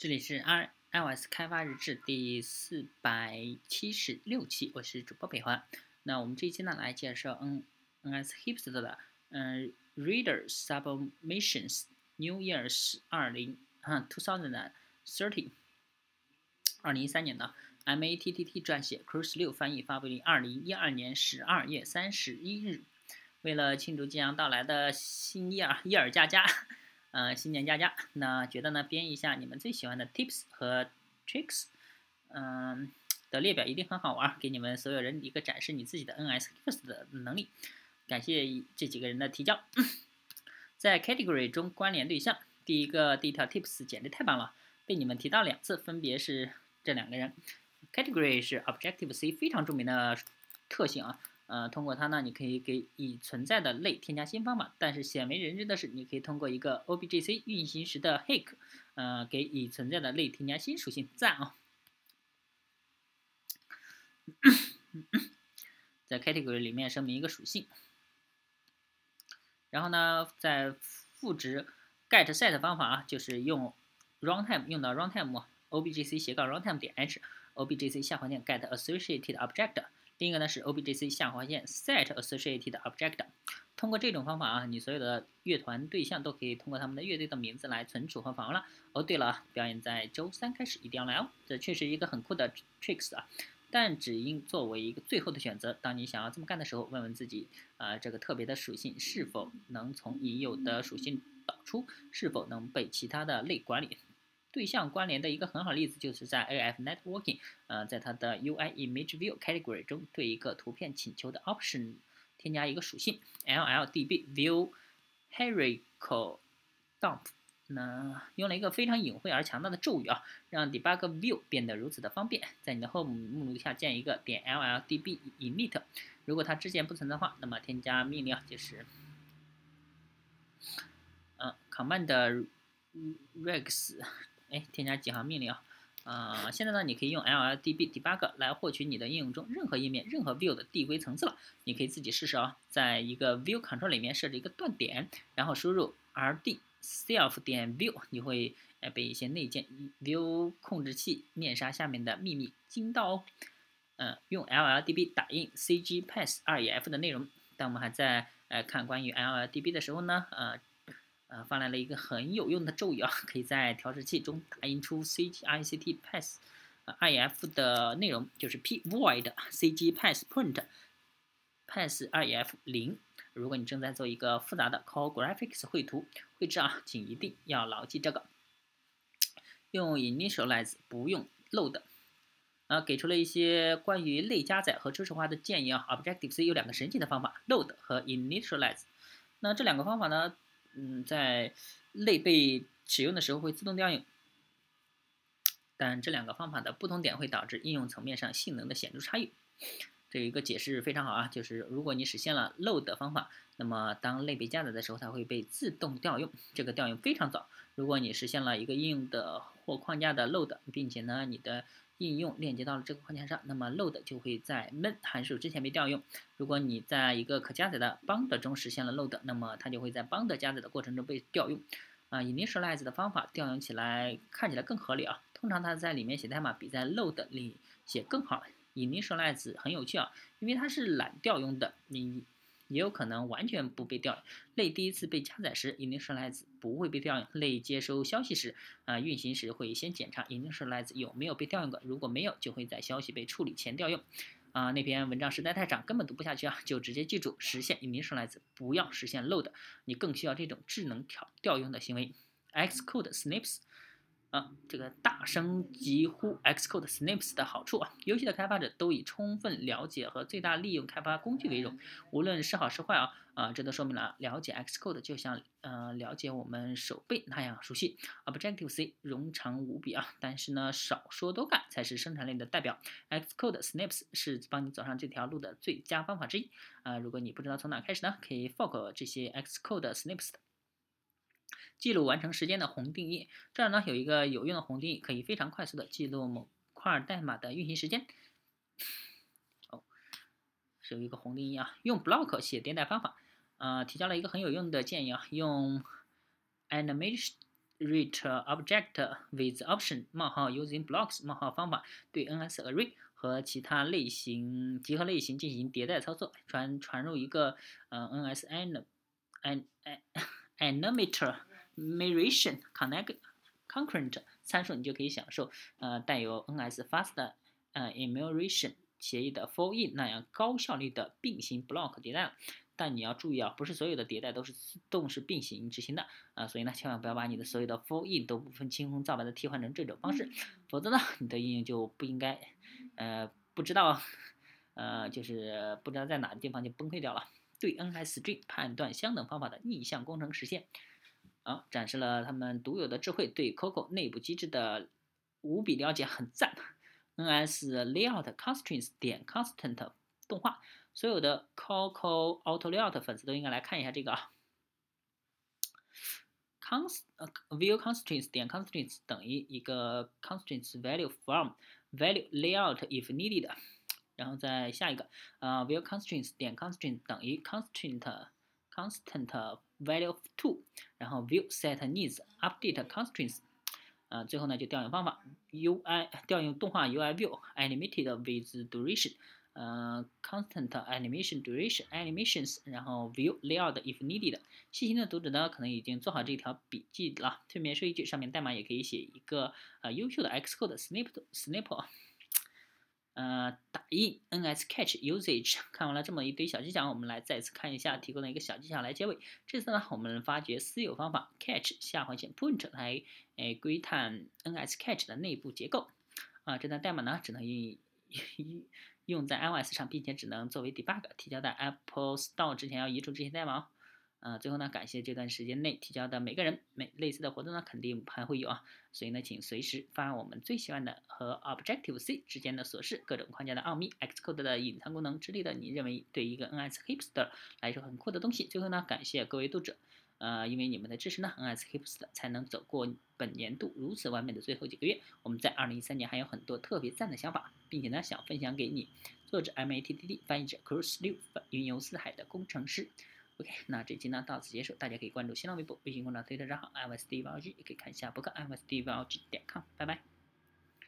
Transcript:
这里是 i iOS 开发日志第四百七十六期，我是主播北环。那我们这一期呢，来介绍 N NS Hipster 的嗯 Reader Submissions New Year's 二零啊 two thousand thirty 二零一三年的 MATTT 撰写，Cruise 六翻译，发布于二零一二年十二月三十一日。为了庆祝即将到来的新叶叶尔加加。呃，新年佳佳，那觉得呢，编一下你们最喜欢的 tips 和 tricks，嗯的列表一定很好玩，给你们所有人一个展示你自己的 NS First 的能力。感谢这几个人的提交。在 category 中关联对象，第一个第一条 tips 简直太棒了，被你们提到两次，分别是这两个人。category 是 Objective C 非常著名的特性啊。呃，通过它呢，你可以给已存在的类添加新方法。但是鲜为人知的是，你可以通过一个 Objc 运行时的 Hook，呃，给已存在的类添加新属性。赞啊！在 Category 里面声明一个属性，然后呢，在赋值 get set 方法啊，就是用 runtime 用到 runtime Objc 斜杠 runtime 点 h Objc 下划线 get associated object。第一个呢是 Objc 下划线 set associated object，通过这种方法啊，你所有的乐团对象都可以通过他们的乐队的名字来存储和访问了。哦，对了，表演在周三开始，一定要来哦。这确实一个很酷的 tricks 啊，但只应作为一个最后的选择。当你想要这么干的时候，问问自己啊，这个特别的属性是否能从已有的属性导出，是否能被其他的类管理。对象关联的一个很好例子就是在 AF Networking，呃，在它的 UI Image View Category 中，对一个图片请求的 Option 添加一个属性 LLDB View Hierarchical Dump，那用了一个非常隐晦而强大的咒语啊，让 Debug View 变得如此的方便。在你的 Home 目录下建一个点 LLDB Init，如果它之前不存在的话，那么添加命令啊，就是嗯 Command Rex。哎，添加几行命令啊，啊，现在呢，你可以用 LLDB debug 来获取你的应用中任何页面、任何 view 的递归层次了。你可以自己试试啊，在一个 view control 里面设置一个断点，然后输入 rd self 点 view，你会哎被一些内建 view 控制器面纱下面的秘密惊到哦。嗯，用 LLDB 打印 cgpass2ef 的内容。当我们还在呃看关于 LLDB 的时候呢，呃。呃，发来了一个很有用的咒语啊，可以在调试器中打印出 cgict pass if 的内容，就是 p void cg pass print pass if 零。如果你正在做一个复杂的 core graphics 绘图绘制啊，请一定要牢记这个。用 initialize 不用 load。啊，给出了一些关于类加载和初始化的建议啊。Objective C 有两个神奇的方法，load 和 initialize。那这两个方法呢？嗯，在类被使用的时候会自动调用，但这两个方法的不同点会导致应用层面上性能的显著差异。这一个解释非常好啊，就是如果你实现了 load 方法，那么当类被加载的时候，它会被自动调用，这个调用非常早。如果你实现了一个应用的或框架的 load，并且呢，你的应用链接到了这个框架上，那么 load 就会在 main 函数之前被调用。如果你在一个可加载的 bund 中实现了 load，那么它就会在 bund 加载的过程中被调用。啊，initialize 的方法调用起来看起来更合理啊。通常它在里面写代码比在 load 里写更好。initialize 很有趣啊，因为它是懒调用的，你。也有可能完全不被调用。类第一次被加载时，initialize 不会被调用。类接收消息时，啊，运行时会先检查 initialize 有没有被调用过，如果没有，就会在消息被处理前调用。啊，那篇文章实在太长，根本读不下去啊，就直接记住实现 initialize，不要实现 load。你更需要这种智能调调用的行为。Xcode snips。啊，这个大声疾呼 Xcode snips 的好处啊，游戏的开发者都以充分了解和最大利用开发工具为荣，无论是好是坏啊，啊，这都说明了了解 Xcode 就像呃了解我们手背那样熟悉。Objective C 冗长无比啊，但是呢，少说多干才是生产力的代表。Xcode snips 是帮你走上这条路的最佳方法之一啊，如果你不知道从哪开始呢，可以 fork 这些 Xcode snips 的。记录完成时间的宏定义，这儿呢有一个有用的宏定义，可以非常快速的记录某块代码的运行时间。哦，是有一个宏定义啊，用 block 写迭代方法，呃，提交了一个很有用的建议啊，用 animation rate object with option 冒号 using blocks 冒号方法对 NS array 和其他类型集合类型进行迭代操作，传传入一个呃 NS an an animator narration connect concurrent 参数，你就可以享受呃带有 NS fast 呃 enumeration 协议的 for in 那样高效率的并行 block 迭代了。但你要注意啊，不是所有的迭代都是自动是并行执行的啊，所以呢，千万不要把你的所有的 for in 都不分青红皂白的替换成这种方式，否则呢，你的应用就不应该，呃，不知道，呃，就是不知道在哪个地方就崩溃掉了。对 NSString 判断相等方法的逆向工程实现，好，展示了他们独有的智慧，对 Coco 内部机制的无比了解，很赞。NS Layout Constraints 点 Constant 动画。所有的 Coco Auto Layout 粉丝都应该来看一下这个啊，const 呃 view constraints 点 constraints 等于一个 constraints value from value layout if needed，然后再下一个啊 view constraints 点 constraint 等于 constraint constant value of two，然后 view set needs update constraints，啊最后呢就调用方法 UI 调用动画 UI view animated with duration。呃，constant animation duration animations，然后 view layout if needed。细心的读者呢，可能已经做好这条笔记了。顺便说一句，上面代码也可以写一个呃优秀的 Xcode snip snip，呃，打印 NS Catch usage。看完了这么一堆小技巧，我们来再次看一下提供的一个小技巧来结尾。这次呢，我们发掘私有方法 catch 下划线 point 来诶窥探 NS Catch 的内部结构。啊，这段代码呢，只能用用在 iOS 上，并且只能作为 debug 提交到 Apple Store 之前要移除这些代码哦。呃，最后呢，感谢这段时间内提交的每个人，每类似的活动呢肯定还会有啊，所以呢，请随时发我们最喜欢的和 Objective C 之间的琐事，各种框架的奥秘，Xcode 的隐藏功能之类的，你认为对一个 NS Hipster 来说很酷的东西。最后呢，感谢各位读者。呃，因为你们的支持呢，NS Hipster 才能走过本年度如此完美的最后几个月。我们在二零一三年还有很多特别赞的想法，并且呢，想分享给你。作者 MATTD，翻译者 Cruz 六，云游四海的工程师。OK，那这期呢到此结束，大家可以关注新浪微博、微信公众号、推特账号 msdvlg 也可以看一下博客 msdvlg 点 com 拜拜。